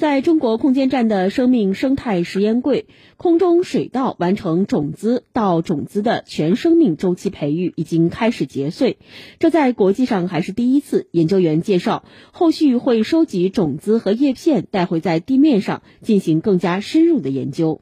在中国空间站的生命生态实验柜空中水稻完成种子到种子的全生命周期培育已经开始结穗。这在国际上还是第一次研究员介绍后续会收集种子和叶片带回在地面上进行更加深入的研究。